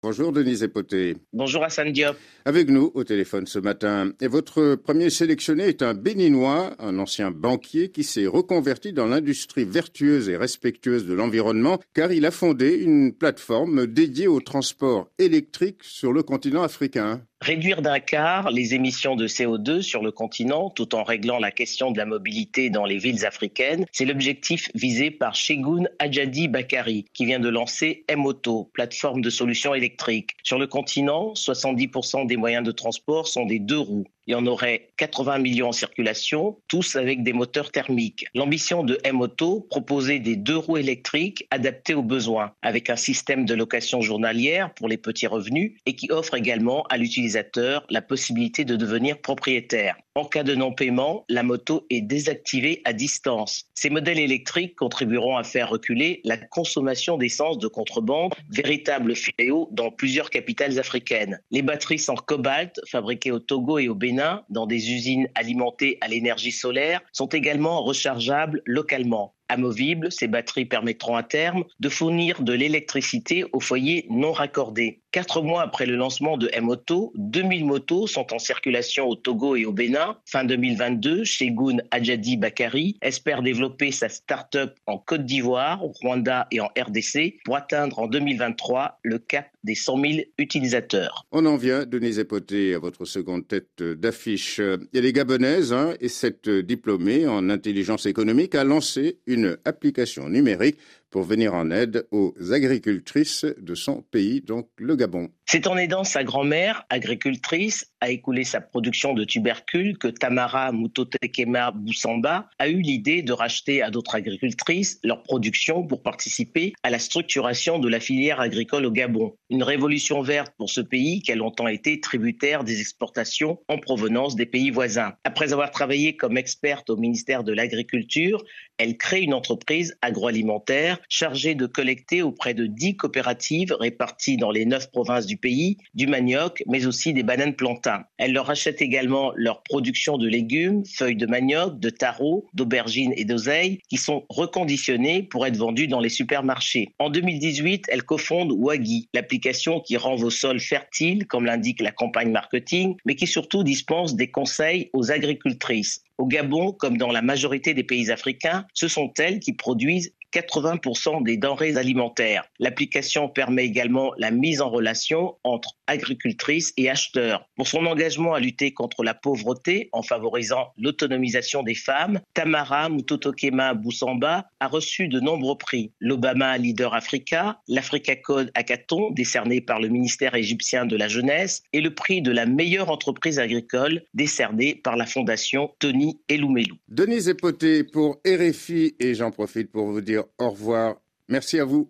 Bonjour Denise Epoté. Bonjour Hassan Diop. Avec nous au téléphone ce matin. Et votre premier sélectionné est un Béninois, un ancien banquier qui s'est reconverti dans l'industrie vertueuse et respectueuse de l'environnement car il a fondé une plateforme dédiée au transport électrique sur le continent africain. Réduire d'un quart les émissions de CO2 sur le continent tout en réglant la question de la mobilité dans les villes africaines, c'est l'objectif visé par Shegun Adjadi Bakari qui vient de lancer M-Auto, plateforme de solutions électriques. Sur le continent, 70% des moyens de transport sont des deux roues il y en aurait 80 millions en circulation, tous avec des moteurs thermiques. L'ambition de M-Auto, proposer des deux roues électriques adaptées aux besoins, avec un système de location journalière pour les petits revenus et qui offre également à l'utilisateur la possibilité de devenir propriétaire. En cas de non-paiement, la moto est désactivée à distance. Ces modèles électriques contribueront à faire reculer la consommation d'essence de contrebande, véritable fléau dans plusieurs capitales africaines. Les batteries sans cobalt, fabriquées au Togo et au Bénin, dans des usines alimentées à l'énergie solaire sont également rechargeables localement. Amovibles, ces batteries permettront à terme de fournir de l'électricité aux foyers non raccordés. Quatre mois après le lancement de M-Auto, 2000 motos sont en circulation au Togo et au Bénin. Fin 2022, Shegun Adjadi Bakari espère développer sa start-up en Côte d'Ivoire, au Rwanda et en RDC pour atteindre en 2023 le cap des 100 000 utilisateurs. On en vient, Denise Epoté, à votre seconde tête d'affiche. Elle est gabonaise hein, et cette diplômée en intelligence économique a lancé une application numérique pour venir en aide aux agricultrices de son pays, donc le Gabon. C'est en aidant sa grand-mère, agricultrice, à écouler sa production de tubercules que Tamara Mutotekema Boussamba a eu l'idée de racheter à d'autres agricultrices leur production pour participer à la structuration de la filière agricole au Gabon. Une révolution verte pour ce pays qui a longtemps été tributaire des exportations en provenance des pays voisins. Après avoir travaillé comme experte au ministère de l'Agriculture, elle crée une entreprise agroalimentaire chargée de collecter auprès de dix coopératives réparties dans les neuf provinces du pays du manioc, mais aussi des bananes plantains. Elle leur achète également leur production de légumes, feuilles de manioc, de taro, d'aubergines et d'oseille, qui sont reconditionnées pour être vendues dans les supermarchés. En 2018, elle cofonde Wagi, l'application qui rend vos sols fertiles, comme l'indique la campagne marketing, mais qui surtout dispense des conseils aux agricultrices. Au Gabon, comme dans la majorité des pays africains, ce sont elles qui produisent 80% des denrées alimentaires. L'application permet également la mise en relation entre agricultrices et acheteurs. Pour son engagement à lutter contre la pauvreté en favorisant l'autonomisation des femmes, Tamara Mutotokema Boussamba a reçu de nombreux prix. L'Obama Leader Africa, l'Africa Code Hackathon décerné par le ministère égyptien de la jeunesse et le prix de la meilleure entreprise agricole décerné par la fondation Tony Eloumelou. Denise Epoté pour RFI et j'en profite pour vous au revoir. Merci à vous.